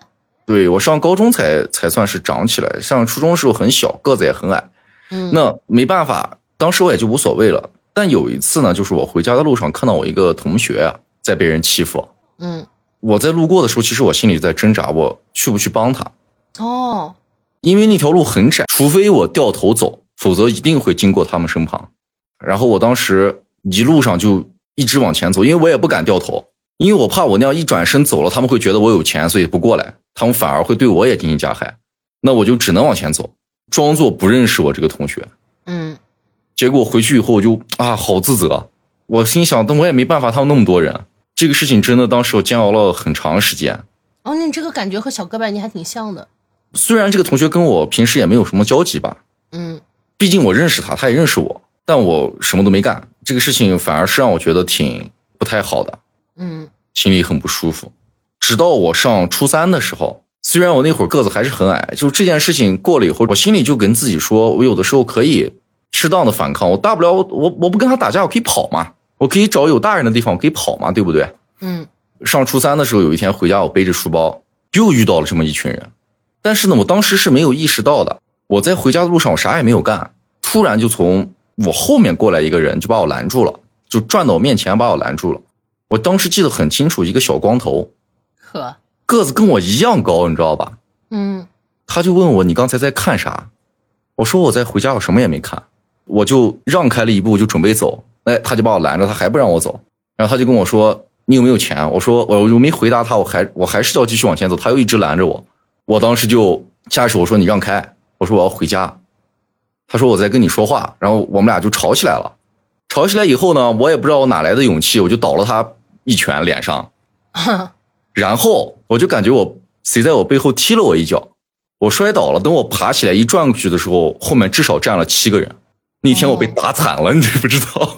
Speaker 1: 对我上高中才才算是长起来，上初中时候很小，个子也很矮。
Speaker 2: 嗯，
Speaker 1: 那没办法，当时我也就无所谓了。但有一次呢，就是我回家的路上看到我一个同学啊在被人欺负，
Speaker 2: 嗯
Speaker 1: 我在路过的时候，其实我心里在挣扎，我去不去帮他？
Speaker 2: 哦，
Speaker 1: 因为那条路很窄，除非我掉头走，否则一定会经过他们身旁。然后我当时一路上就一直往前走，因为我也不敢掉头，因为我怕我那样一转身走了，他们会觉得我有钱，所以不过来，他们反而会对我也进行加害。那我就只能往前走，装作不认识我这个同学。
Speaker 2: 嗯
Speaker 1: 结果回去以后我就啊，好自责。我心想，但我也没办法，他们那么多人，这个事情真的当时我煎熬了很长时间。
Speaker 2: 哦，那你这个感觉和小哥白尼还挺像的。
Speaker 1: 虽然这个同学跟我平时也没有什么交集吧，
Speaker 2: 嗯
Speaker 1: 毕竟我认识他，他也认识我，但我什么都没干，这个事情反而是让我觉得挺不太好的，
Speaker 2: 嗯
Speaker 1: 心里很不舒服。直到我上初三的时候，虽然我那会儿个子还是很矮，就这件事情过了以后，我心里就跟自己说，我有的时候可以适当的反抗，我大不了我我我不跟他打架，我可以跑嘛，我可以找有大人的地方，我可以跑嘛，对不对？
Speaker 2: 嗯
Speaker 1: 上初三的时候，有一天回家，我背着书包，又遇到了这么一群人。但是呢，我当时是没有意识到的。我在回家的路上，我啥也没有干，突然就从我后面过来一个人，就把我拦住了，就转到我面前把我拦住了。我当时记得很清楚，一个小光头，
Speaker 2: 呵
Speaker 1: 个子跟我一样高，你知道吧？
Speaker 2: 嗯
Speaker 1: 他就问我你刚才在看啥？我说我在回家，我什么也没看，我就让开了一步，就准备走。哎，他就把我拦着，他还不让我走。然后他就跟我说你有没有钱？我说我我没回答他，我还我还是要继续往前走，他又一直拦着我。我当时就下意识我说你让开，我说我要回家。他说我在跟你说话，然后我们俩就吵起来了。吵起来以后呢，我也不知道我哪来的勇气，我就倒了他一拳脸上。
Speaker 2: 呵
Speaker 1: 然后我就感觉我谁在我背后踢了我一脚，我摔倒了。等我爬起来一转过去的时候，后面至少站了七个人。那天我被打惨了，你知不知道？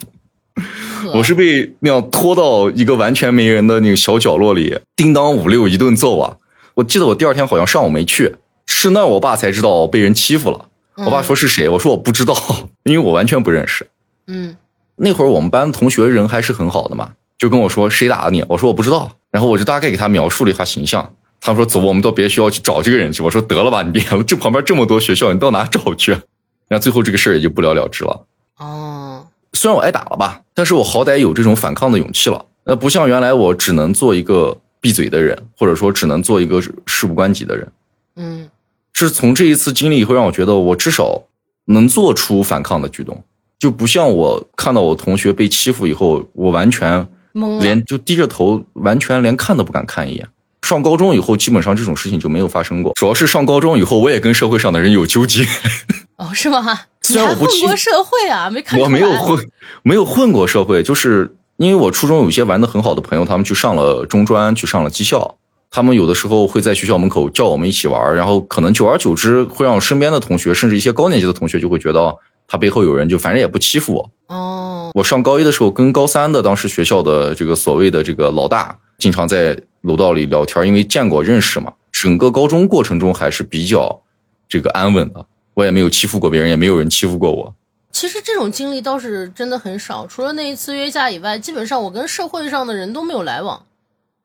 Speaker 1: 我是被那样拖到一个完全没人的那个小角落里，叮当五六一顿揍啊！我记得我第二天好像上午没去，是那我爸才知道被人欺负了。我爸说是谁，我说我不知道，因为我完全不认识。
Speaker 2: 嗯
Speaker 1: 那会儿我们班同学人还是很好的嘛，就跟我说谁打的你，我说我不知道，然后我就大概给他描述了一下形象。他说走，我们到别的学校去找这个人去。我说得了吧，你别了，这旁边这么多学校，你到哪找去？然后最后这个事儿也就不了了之了。
Speaker 2: 哦
Speaker 1: 虽然我挨打了吧，但是我好歹有这种反抗的勇气了。那不像原来我只能做一个闭嘴的人，或者说只能做一个事不关己的人。
Speaker 2: 嗯
Speaker 1: 是从这一次经历以后，让我觉得我至少能做出反抗的举动，就不像我看到我同学被欺负以后，我完全。连就低着头，完全连看都不敢看一眼。上高中以后，基本上这种事情就没有发生过。主要是上高中以后，我也跟社会上的人有纠结。
Speaker 2: 哦，是吗？
Speaker 1: 虽然我不欺
Speaker 2: 过社会啊？没看出
Speaker 1: 我。没有混，没有混过社会，就是因为我初中有一些玩的很好的朋友，他们去上了中专，去上了技校，他们有的时候会在学校门口叫我们一起玩，然后可能久而久之会让身边的同学，甚至一些高年级的同学就会觉得他背后有人，就反正也不欺负我。
Speaker 2: 哦，
Speaker 1: 我上高一的时候，跟高三的当时学校的这个所谓的这个老大，经常在楼道里聊天，因为见过认识嘛。整个高中过程中还是比较这个安稳的，我也没有欺负过别人，也没有人欺负过我。
Speaker 2: 其实这种经历倒是真的很少，除了那一次约架以外，基本上我跟社会上的人都没有来往。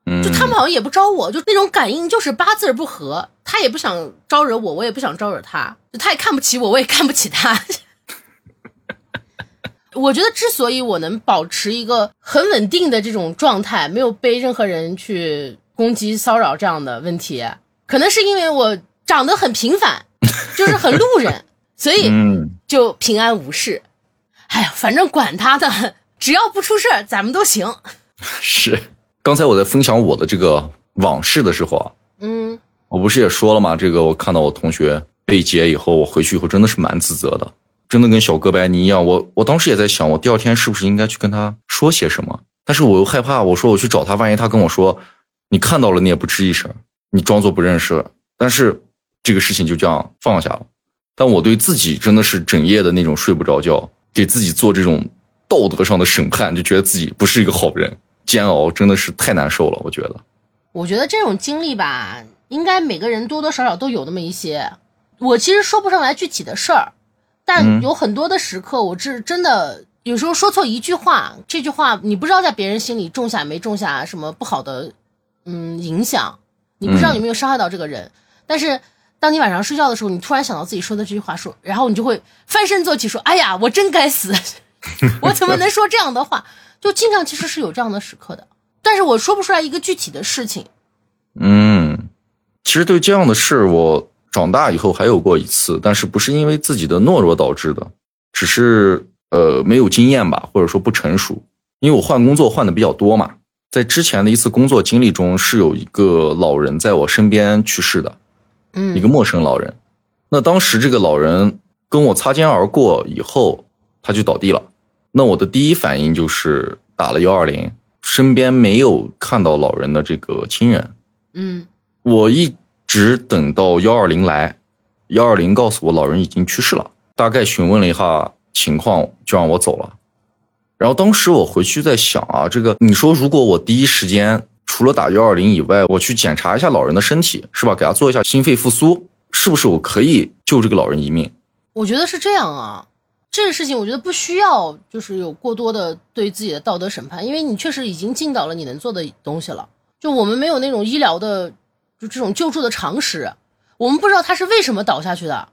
Speaker 1: 嗯，
Speaker 2: 就他们好像也不招我，就那种感应就是八字不合，他也不想招惹我，我也不想招惹他，就他也看不起我，我也看不起他。我觉得之所以我能保持一个很稳定的这种状态，没有被任何人去攻击、骚扰这样的问题，可能是因为我长得很平凡，就是很路人，所以
Speaker 1: 嗯，
Speaker 2: 就平安无事。哎呀，反正管他的，只要不出事儿，咱们都行。
Speaker 1: 是。刚才我在分享我的这个往事的时候啊，
Speaker 2: 嗯
Speaker 1: 我不是也说了吗？这个我看到我同学被劫以后，我回去以后真的是蛮自责的，真的跟小哥白尼一样。我我当时也在想，我第二天是不是应该去跟他说些什么？但是我又害怕，我说我去找他，万一他跟我说你看到了，你也不吱一声，你装作不认识。但是这个事情就这样放下了。但我对自己真的是整夜的那种睡不着觉，给自己做这种道德上的审判，就觉得自己不是一个好人，煎熬真的是太难受了。我觉得，
Speaker 2: 我觉得这种经历吧，应该每个人多多少少都有那么一些。我其实说不上来具体的事儿，但
Speaker 1: 嗯
Speaker 2: 有很多的时刻，我是真的有时候说错一句话，这句话你不知道在别人心里种下没种下什么不好的嗯影响，你不知道有没有伤害到这个人。但是当你晚上睡觉的时候，你突然想到自己说的这句话，说，然后你就会翻身坐起，说：“哎呀，我真该死，我怎么能说这样的话？”就经常其实是有这样的时刻的，但是我说不出来一个具体的事情。
Speaker 1: 嗯，其实对这样的事，我长大以后还有过一次，但是不是因为自己的懦弱导致的，只是呃没有经验吧，或者说不成熟。因为我换工作换的比较多嘛，在之前的一次工作经历中，是有一个老人在我身边去世的，
Speaker 2: 嗯，
Speaker 1: 一个陌生老人。那当时这个老人跟我擦肩而过以后，他就倒地了。那我的第一反应就是打了幺二零，身边没有看到老人的这个亲人。
Speaker 2: 嗯
Speaker 1: 我一只等到幺二零来，幺二零告诉我老人已经去世了，大概询问了一下情况，就让我走了。然后当时我回去在想啊，这个你说如果我第一时间除了打幺二零以外，我去检查一下老人的身体，是吧？给他做一下心肺复苏，是不是我可以救这个老人一命？
Speaker 2: 我觉得是这样啊，这个事情我觉得不需要就是有过多的对自己的道德审判，因为你确实已经尽到了你能做的东西了。就我们没有那种医疗的，就这种救助的常识，我们不知道他是为什么倒下去的，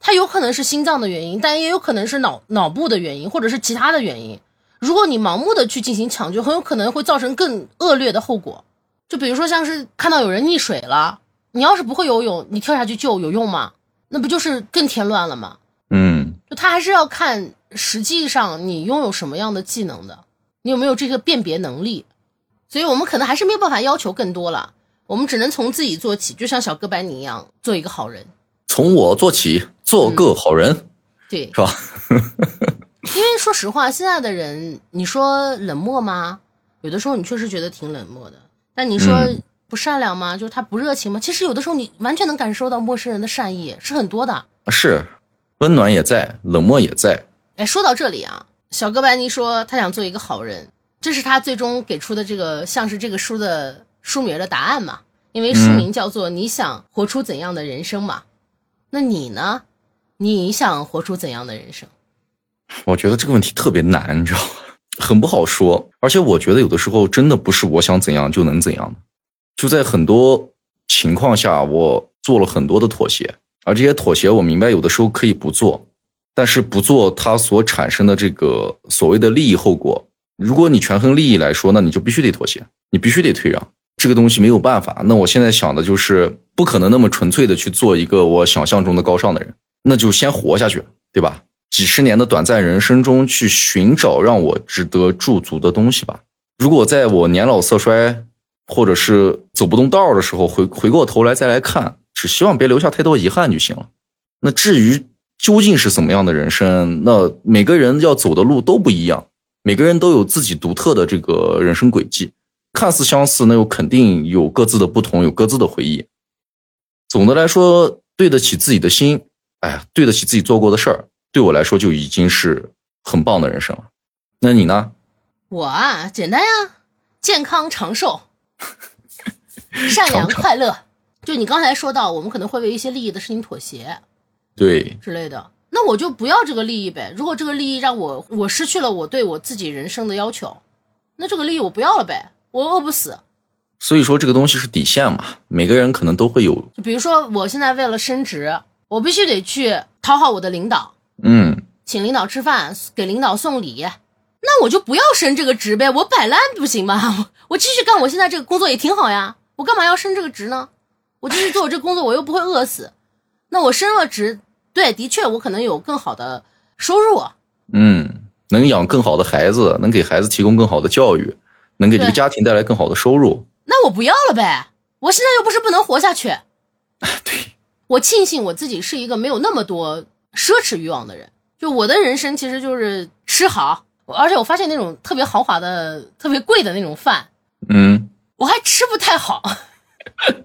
Speaker 2: 他有可能是心脏的原因，但也有可能是脑脑部的原因，或者是其他的原因。如果你盲目的去进行抢救，很有可能会造成更恶劣的后果。就比如说像是看到有人溺水了，你要是不会游泳，你跳下去救有用吗？那不就是更添乱了吗？
Speaker 1: 嗯，
Speaker 2: 就他还是要看实际上你拥有什么样的技能的，你有没有这个辨别能力。所以我们可能还是没有办法要求更多了，我们只能从自己做起，就像小哥白尼一样，做一个好人。
Speaker 1: 从我做起，做个好人，
Speaker 2: 对，
Speaker 1: 是吧？
Speaker 2: 因为说实话，现在的人，你说冷漠吗？有的时候你确实觉得挺冷漠的。但你说
Speaker 1: 嗯
Speaker 2: 不善良吗？就是他不热情吗？其实有的时候你完全能感受到陌生人的善意，是很多的。
Speaker 1: 是，温暖也在，冷漠也在。
Speaker 2: 哎，说到这里啊，小哥白尼说他想做一个好人，这是他最终给出的这个像是这个书的书名的答案嘛？因为书名叫做“你想活出怎样的人生”嘛？那你呢？你想活出怎样的人生？
Speaker 1: 我觉得这个问题特别难，你知道吗？很不好说。而且我觉得有的时候真的不是我想怎样就能怎样的，就在很多情况下，我做了很多的妥协，而这些妥协我明白有的时候可以不做，但是不做它所产生的这个所谓的利益后果，如果你权衡利益来说，那你就必须得妥协，你必须得退让。这个东西没有办法。那我现在想的就是，不可能那么纯粹的去做一个我想象中的高尚的人，那就先活下去，对吧？几十年的短暂人生中去寻找让我值得驻足的东西吧。如果在我年老色衰，或者是走不动道的时候，回回过头来再来看，只希望别留下太多遗憾就行了。那至于究竟是怎么样的人生，那每个人要走的路都不一样，每个人都有自己独特的这个人生轨迹，看似相似，那又肯定有各自的不同，有各自的回忆。总的来说，对得起自己的心，哎呀，对得起自己做过的事儿，对我来说就已经是很棒的人生了。那你呢？
Speaker 2: 我啊，简单呀，健康长寿，善良快乐。就你刚才说到，我们可能会为一些利益的事情妥协
Speaker 1: 对，
Speaker 2: 之类的，那我就不要这个利益呗。如果这个利益让我我失去了我对我自己人生的要求，那这个利益我不要了呗，我饿不死。
Speaker 1: 所以说这个东西是底线嘛，每个人可能都会有，
Speaker 2: 就比如说，我现在为了升职，我必须得去讨好我的领导，
Speaker 1: 嗯，
Speaker 2: 请领导吃饭，给领导送礼，那我就不要升这个职呗，我摆烂不行吗？我 我继续干我现在这个工作也挺好呀，我干嘛要升这个职呢？我继续做我这个工作，我又不会饿死。那我升了职，对，的确我可能有更好的收入，
Speaker 1: 嗯，能养更好的孩子，能给孩子提供更好的教育，能给这个家庭带来更好的收入。
Speaker 2: 那我不要了呗。我现在又不是不能活下去，
Speaker 1: 对，
Speaker 2: 我庆幸我自己是一个没有那么多奢侈欲望的人，就我的人生其实就是吃好，而且我发现那种特别豪华的、特别贵的那种饭，
Speaker 1: 嗯
Speaker 2: 我还吃不太好。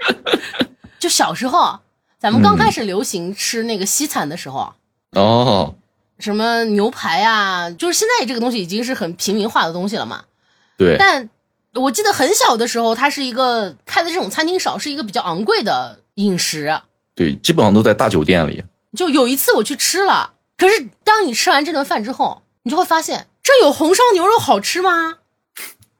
Speaker 2: 就小时候，咱们刚开始流行吃那个西餐的时候，
Speaker 1: 哦，
Speaker 2: 什么牛排啊，就是现在这个东西已经是很平民化的东西了嘛。
Speaker 1: 对，
Speaker 2: 但我记得很小的时候，它是一个开的这种餐厅少，是一个比较昂贵的饮食。
Speaker 1: 对，基本上都在大酒店里。
Speaker 2: 就有一次我去吃了，可是当你吃完这顿饭之后，你就会发现这有红烧牛肉好吃吗？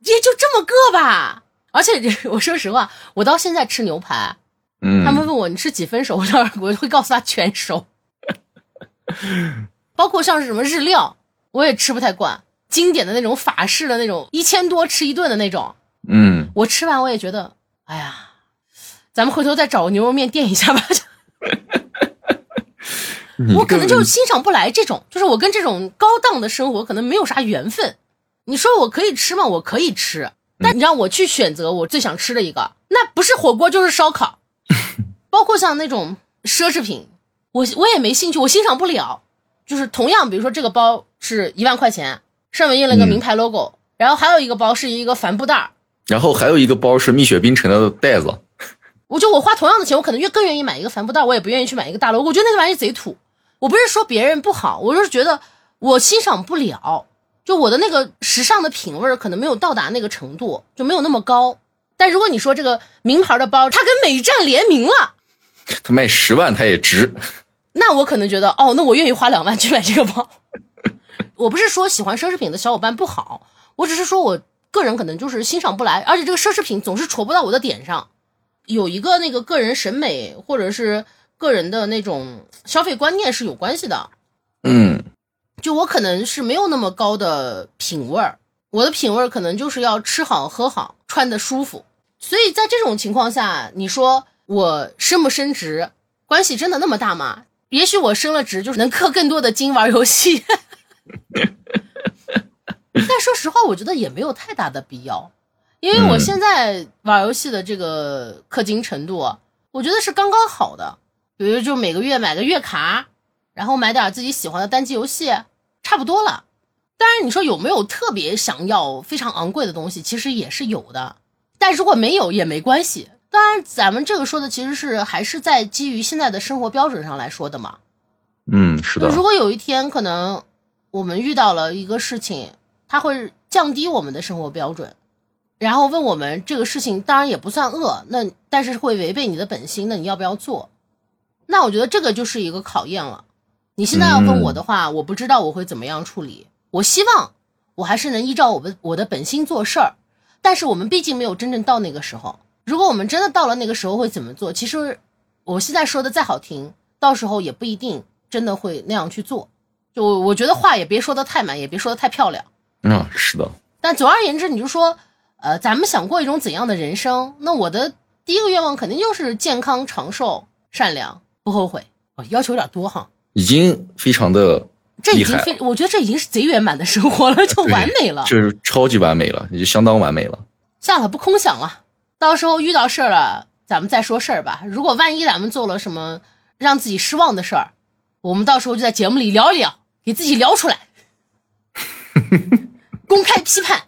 Speaker 2: 也就这么个吧。而且我说实话，我到现在吃牛排，
Speaker 1: 嗯，
Speaker 2: 他们问我你吃几分熟，我当然我会告诉他全熟。包括像是什么日料，我也吃不太惯，经典的那种法式的那种一千多吃一顿的那种，
Speaker 1: 嗯，
Speaker 2: 我吃完我也觉得，哎呀，咱们回头再找个牛肉面垫一下吧。我可能
Speaker 1: 这个
Speaker 2: 就欣赏不来这种，就是我跟这种高档的生活可能没有啥缘分。你说我可以吃吗？我可以吃，但你让我去选择我最想吃的一个，那不是火锅就是烧烤，包括像那种奢侈品，我我也没兴趣，我欣赏不了。就是同样，比如说这个包是一万块钱，上面印了个
Speaker 1: 嗯
Speaker 2: 名牌 logo，、然后还有一个包是一个帆布袋儿，
Speaker 1: 然后还有一个包是蜜雪冰城的袋子。
Speaker 2: 我就我花同样的钱，我可能越更愿意买一个帆布袋，我也不愿意去买一个大 logo。我觉得那个玩意贼土。我不是说别人不好，我就是觉得我欣赏不了，就我的那个时尚的品味儿可能没有到达那个程度，就没有那么高。但如果你说这个名牌的包，它跟美战联名了，
Speaker 1: 它卖十万它也值。
Speaker 2: 那我可能觉得哦，那我愿意花两万去买这个包。我不是说喜欢奢侈品的小伙伴不好，我只是说我个人可能就是欣赏不来，而且这个奢侈品总是戳不到我的点上。有一个那个个人审美或者是个人的那种消费观念是有关系的。
Speaker 1: 嗯
Speaker 2: 就我可能是没有那么高的品味儿，我的品味儿可能就是要吃好喝好，穿的舒服。所以在这种情况下，你说我升不升职，关系真的那么大吗？也许我升了职，就是能氪更多的金玩游戏。但说实话，我觉得也没有太大的必要，因为我
Speaker 1: 嗯
Speaker 2: 现在玩游戏的这个氪金程度啊，我觉得是刚刚好的。比如就每个月买个月卡，然后买点自己喜欢的单机游戏，差不多了。当然，你说有没有特别想要非常昂贵的东西，其实也是有的。但如果没有也没关系。当然，咱们这个说的其实是还是在基于现在的生活标准上来说的嘛。
Speaker 1: 嗯，是的
Speaker 2: 如。果有一天可能我们遇到了一个事情，它会降低我们的生活标准，然后问我们这个事情当然也不算恶，那但是会违背你的本心，那你要不要做？那我觉得这个就是一个考验了。你现在要问我的话，我不知道我会怎么样处理。我希望我还是能依照我的我的本心做事儿，但是我们毕竟没有真正到那个时候。如果我们真的到了那个时候会怎么做？其实我现在说的再好听，到时候也不一定真的会那样去做。就我我觉得话也别说的太满，也别说的太漂亮。
Speaker 1: 嗯，是的。
Speaker 2: 但总而言之，你就说，呃，咱们想过一种怎样的人生？那我的第一个愿望肯定就是健康、长寿、善良、不后悔。哦，要求有点多哈，
Speaker 1: 已经非常的
Speaker 2: 这已经非，我觉得这已经是贼圆满的生活了，就完美了。
Speaker 1: 就是超级完美了，也就相当完美了。
Speaker 2: 算了，不空想了。到时候遇到事儿了，咱们再说事儿吧。如果万一咱们做了什么让自己失望的事儿，我们到时候就在节目里聊一聊，给自己聊出来，公开批判。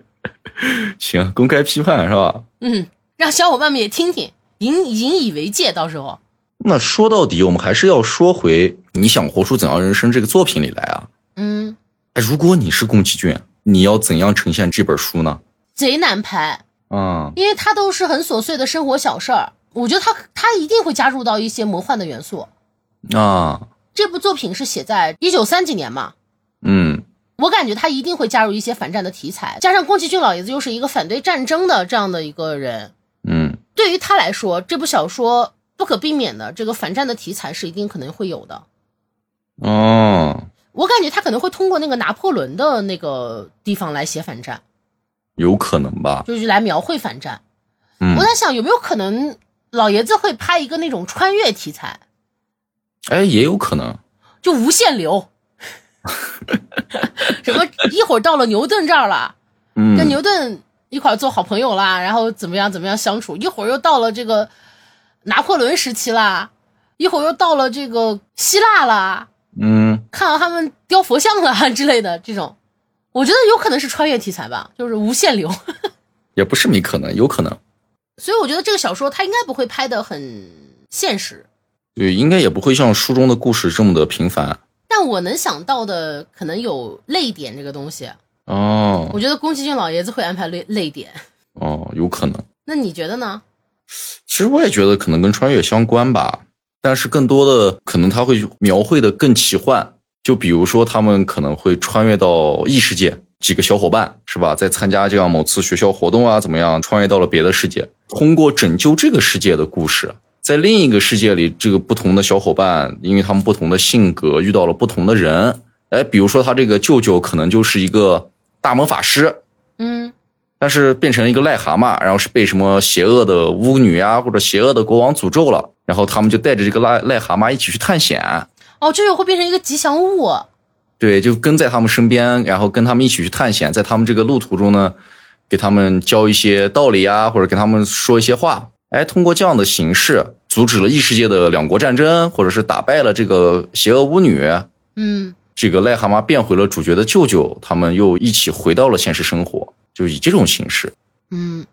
Speaker 1: 行，公开批判是吧？
Speaker 2: 嗯，让小伙伴们也听听，引引以为戒。到时候，
Speaker 1: 那说到底，我们还是要说回你想活出怎样人生这个作品里来啊。
Speaker 2: 嗯，
Speaker 1: 哎，如果你是宫崎骏，你要怎样呈现这本书呢？
Speaker 2: 贼难拍，
Speaker 1: 啊、
Speaker 2: 因为它都是很琐碎的生活小事儿。我觉得他他一定会加入到一些魔幻的元素。
Speaker 1: 啊，
Speaker 2: 这部作品是写在一九三几年嘛，
Speaker 1: 嗯
Speaker 2: 我感觉他一定会加入一些反战的题材，加上宫崎骏老爷子又是一个反对战争的这样的一个人，
Speaker 1: 嗯
Speaker 2: 对于他来说，这部小说不可避免的这个反战的题材是一定可能会有的。
Speaker 1: 哦，
Speaker 2: 我感觉他可能会通过那个拿破仑的那个地方来写反战，
Speaker 1: 有可能吧。
Speaker 2: 就是来描绘反战。
Speaker 1: 嗯
Speaker 2: 我，在想有没有可能老爷子会拍一个那种穿越题材，
Speaker 1: 哎，也有可能。
Speaker 2: 就无限流，什么一会儿到了牛顿这儿了，
Speaker 1: 嗯，
Speaker 2: 跟牛顿一块儿做好朋友啦，然后怎么样怎么样相处，一会儿又到了这个拿破仑时期啦，一会儿又到了这个希腊啦，
Speaker 1: 嗯
Speaker 2: 看到他们雕佛像啦 之类的这种，我觉得有可能是穿越题材吧，就是无限流。
Speaker 1: 也不是没可能，有可能。
Speaker 2: 所以我觉得这个小说它应该不会拍的很现实，
Speaker 1: 对，应该也不会像书中的故事这么的平凡。
Speaker 2: 但我能想到的可能有泪点这个东西，
Speaker 1: 哦
Speaker 2: 我觉得宫崎骏老爷子会安排泪泪点。
Speaker 1: 哦，有可能。
Speaker 2: 那你觉得呢？
Speaker 1: 其实我也觉得可能跟穿越相关吧，但是更多的可能他会描绘的更奇幻。就比如说，他们可能会穿越到异世界，几个小伙伴是吧，在参加这样某次学校活动啊，怎么样，穿越到了别的世界，通过拯救这个世界的故事，在另一个世界里，这个不同的小伙伴，因为他们不同的性格，遇到了不同的人。哎，比如说他这个舅舅可能就是一个大魔法师，
Speaker 2: 嗯
Speaker 1: 但是变成了一个癞蛤蟆，然后是被什么邪恶的巫女啊或者邪恶的国王诅咒了，然后他们就带着这个癞癞蛤蟆一起去探险，
Speaker 2: 哦，这个会变成一个吉祥物。
Speaker 1: 对，就跟在他们身边，然后跟他们一起去探险，在他们这个路途中呢，给他们教一些道理啊，或者给他们说一些话，哎，通过这样的形式阻止了异世界的两国战争，或者是打败了这个邪恶巫女，
Speaker 2: 嗯，
Speaker 1: 这个癞蛤蟆变回了主角的舅舅，他们又一起回到了现实生活，就以这种形式。
Speaker 2: 嗯，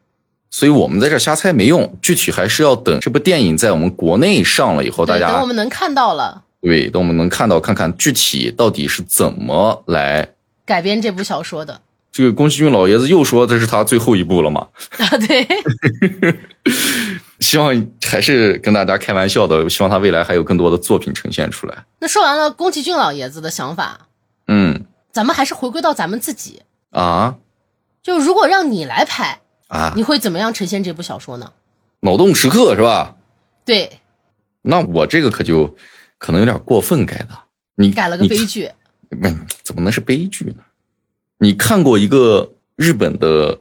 Speaker 1: 所以我们在这儿瞎猜没用，具体还是要等这部电影在我们国内上了以后，大
Speaker 2: 家，等我们能看到了
Speaker 1: 对，等我们能看到看看具体到底是怎么来。
Speaker 2: 改编这部小说的
Speaker 1: 这个宫崎骏老爷子又说这是他最后一部了嘛？
Speaker 2: 啊，对，
Speaker 1: 希望还是跟大家开玩笑的，希望他未来还有更多的作品呈现出来。
Speaker 2: 那说完了宫崎骏老爷子的想法，
Speaker 1: 嗯
Speaker 2: 咱们还是回归到咱们自己，
Speaker 1: 啊
Speaker 2: 就如果让你来拍，
Speaker 1: 啊，
Speaker 2: 你会怎么样呈现这部小说呢？
Speaker 1: 脑洞时刻是吧？
Speaker 2: 对，
Speaker 1: 那我这个可就可能有点过分改的。你
Speaker 2: 改了个悲剧，
Speaker 1: 嗯，怎么能是悲剧呢？你看过一个日本的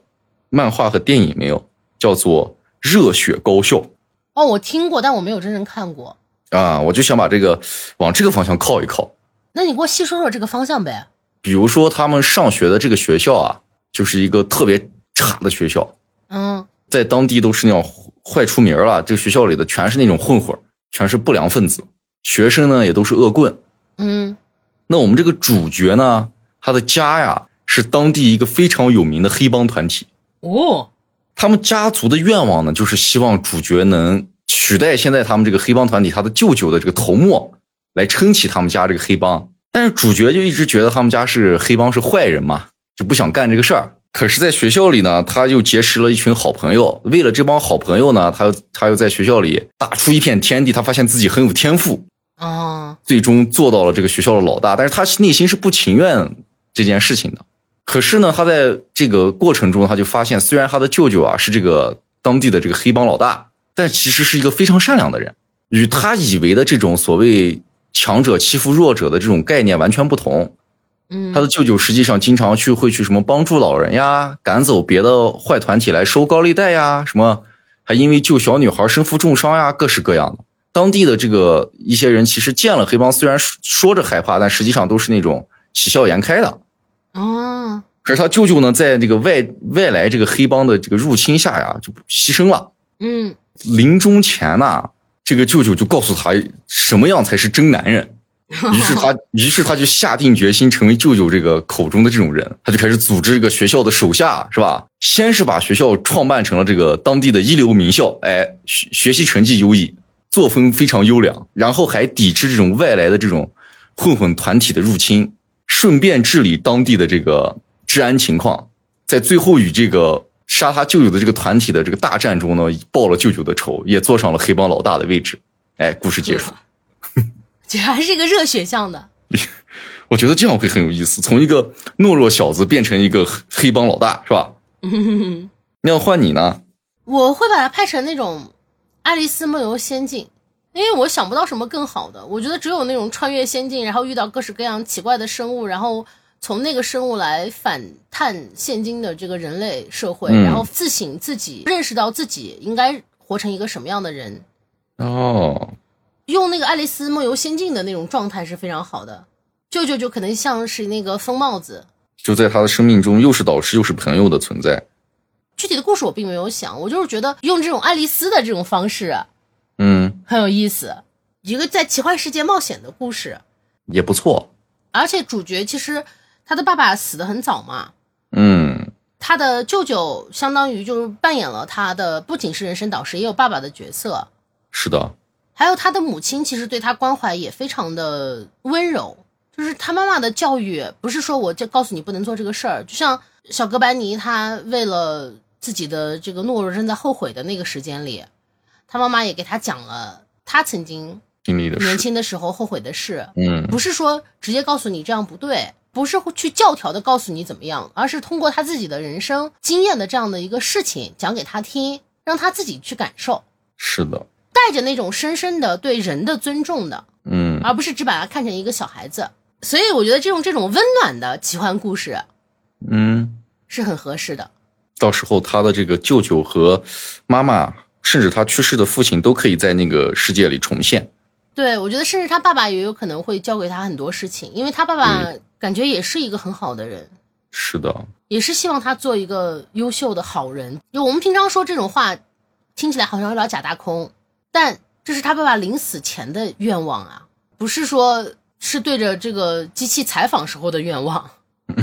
Speaker 1: 漫画和电影没有？叫做《热血高校》
Speaker 2: 哦，我听过，但我没有真正看过。
Speaker 1: 啊，我就想把这个往这个方向靠一靠。
Speaker 2: 那你给我细说说这个方向呗。
Speaker 1: 比如说，他们上学的这个学校啊，就是一个特别差的学校，
Speaker 2: 嗯
Speaker 1: 在当地都是那种坏出名了。这个学校里的全是那种混混，全是不良分子，学生呢也都是恶棍。
Speaker 2: 嗯
Speaker 1: 那我们这个主角呢，他的家呀是当地一个非常有名的黑帮团体。
Speaker 2: 哦，
Speaker 1: 他们家族的愿望呢，就是希望主角能取代现在他们这个黑帮团体他的舅舅的这个头目，来撑起他们家这个黑帮。但是主角就一直觉得他们家是黑帮是坏人嘛，就不想干这个事儿。可是，在学校里呢，他又结识了一群好朋友。为了这帮好朋友呢，他又他又在学校里打出一片天地。他发现自己很有天赋，
Speaker 2: 啊，
Speaker 1: 最终做到了这个学校的老大，但是他内心是不情愿这件事情的。可是呢，他在这个过程中，他就发现，虽然他的舅舅啊是这个当地的这个黑帮老大，但其实是一个非常善良的人，与他以为的这种所谓强者欺负弱者的这种概念完全不同。
Speaker 2: 嗯，
Speaker 1: 他的舅舅实际上经常去会去什么帮助老人呀，赶走别的坏团体来收高利贷呀，什么还因为救小女孩身负重伤呀，各式各样的。当地的这个一些人其实见了黑帮，虽然说说着害怕，但实际上都是那种喜笑颜开的。
Speaker 2: 哦，
Speaker 1: 可是他舅舅呢，在这个外外来这个黑帮的这个入侵下呀，就牺牲了。
Speaker 2: 嗯
Speaker 1: 临终前呐，这个舅舅就告诉他什么样才是真男人。于是他，于是他就下定决心成为舅舅这个口中的这种人，他就开始组织这个学校的手下，是吧？先是把学校创办成了这个当地的一流名校，哎，学学习成绩优异，作风非常优良，然后还抵制这种外来的这种混混团体的入侵，顺便治理当地的这个治安情况，在最后与这个杀他舅舅的这个团体的这个大战中呢，报了舅舅的仇，也坐上了黑帮老大的位置。哎，故事结束。
Speaker 2: 这还是一个热血向的。
Speaker 1: 我觉得这样会很有意思，从一个懦弱小子变成一个黑帮老大，是吧？那要换你呢？
Speaker 2: 我会把它拍成那种《爱丽丝梦游仙境》，因为我想不到什么更好的。我觉得只有那种穿越仙境，然后遇到各式各样奇怪的生物，然后从那个生物来反探现今的这个人类社会，然后自省自己，认识到自己应该活成一个什么样的人。
Speaker 1: 哦，
Speaker 2: 用那个《爱丽丝梦游仙境》的那种状态是非常好的。舅舅就可能像是那个疯帽子，
Speaker 1: 就在他的生命中又是导师又是朋友的存在。
Speaker 2: 具体的故事我并没有想，我就是觉得用这种爱丽丝的这种方式，
Speaker 1: 嗯，
Speaker 2: 很有意思，一个在奇幻世界冒险的故事
Speaker 1: 也不错。
Speaker 2: 而且主角其实他的爸爸死的很早嘛，
Speaker 1: 嗯，
Speaker 2: 他的舅舅相当于就是扮演了他的不仅是人生导师，也有爸爸的角色。
Speaker 1: 是的，
Speaker 2: 还有他的母亲其实对他关怀也非常的温柔。就是他妈妈的教育，不是说我就告诉你不能做这个事儿。就像小哥白尼，他为了自己的这个懦弱，正在后悔的那个时间里，他妈妈也给他讲了他曾经
Speaker 1: 经历的
Speaker 2: 年轻的时候后悔的事。
Speaker 1: 嗯，
Speaker 2: 不是说直接告诉你这样不对，不是去教条的告诉你怎么样，而是通过他自己的人生经验的这样的一个事情讲给他听，让他自己去感受。
Speaker 1: 是的，
Speaker 2: 带着那种深深的对人的尊重的，
Speaker 1: 嗯，
Speaker 2: 而不是只把他看成一个小孩子。所以我觉得这种这种温暖的奇幻故事，
Speaker 1: 嗯，
Speaker 2: 是很合适的。
Speaker 1: 到时候他的这个舅舅和妈妈，甚至他去世的父亲，都可以在那个世界里重现。
Speaker 2: 对，我觉得甚至他爸爸也有可能会教给他很多事情，因为他爸爸感觉也是一个很好的人。
Speaker 1: 是的，
Speaker 2: 也是希望他做一个优秀的好人。就我们平常说这种话，听起来好像有点假大空，但这是他爸爸临死前的愿望啊，不是说。是对着这个机器采访时候的愿望。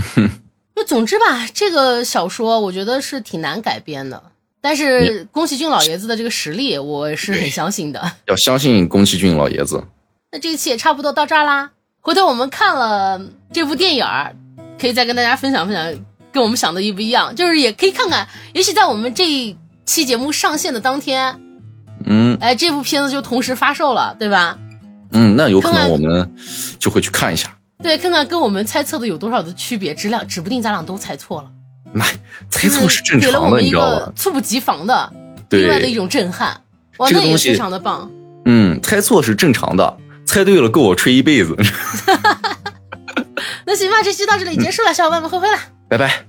Speaker 2: 就总之吧，这个小说我觉得是挺难改编的，但是宫崎骏老爷子的这个实力，我是很相信的。
Speaker 1: 要相信宫崎骏老爷子。
Speaker 2: 那这一期也差不多到这儿啦。回头我们看了这部电影儿，可以再跟大家分享分享，跟我们想的一不一样。就是也可以看看，也许在我们这一期节目上线的当天，
Speaker 1: 嗯，
Speaker 2: 哎，这部片子就同时发售了，对吧？
Speaker 1: 嗯，那有可能我们就会去看一下，
Speaker 2: 对，看看跟我们猜测的有多少的区别，质量指不定咱俩都猜错了。
Speaker 1: 那猜错
Speaker 2: 是
Speaker 1: 正常的，你知道
Speaker 2: 吧？猝不及防的，
Speaker 1: 对，
Speaker 2: 另外的一种震撼。哇，那也非常的棒。
Speaker 1: 嗯，猜错是正常的，猜对了够我吹一辈子。
Speaker 2: 那行吧，这期到这里结束了，小伙伴们，挥挥了，
Speaker 1: 拜拜。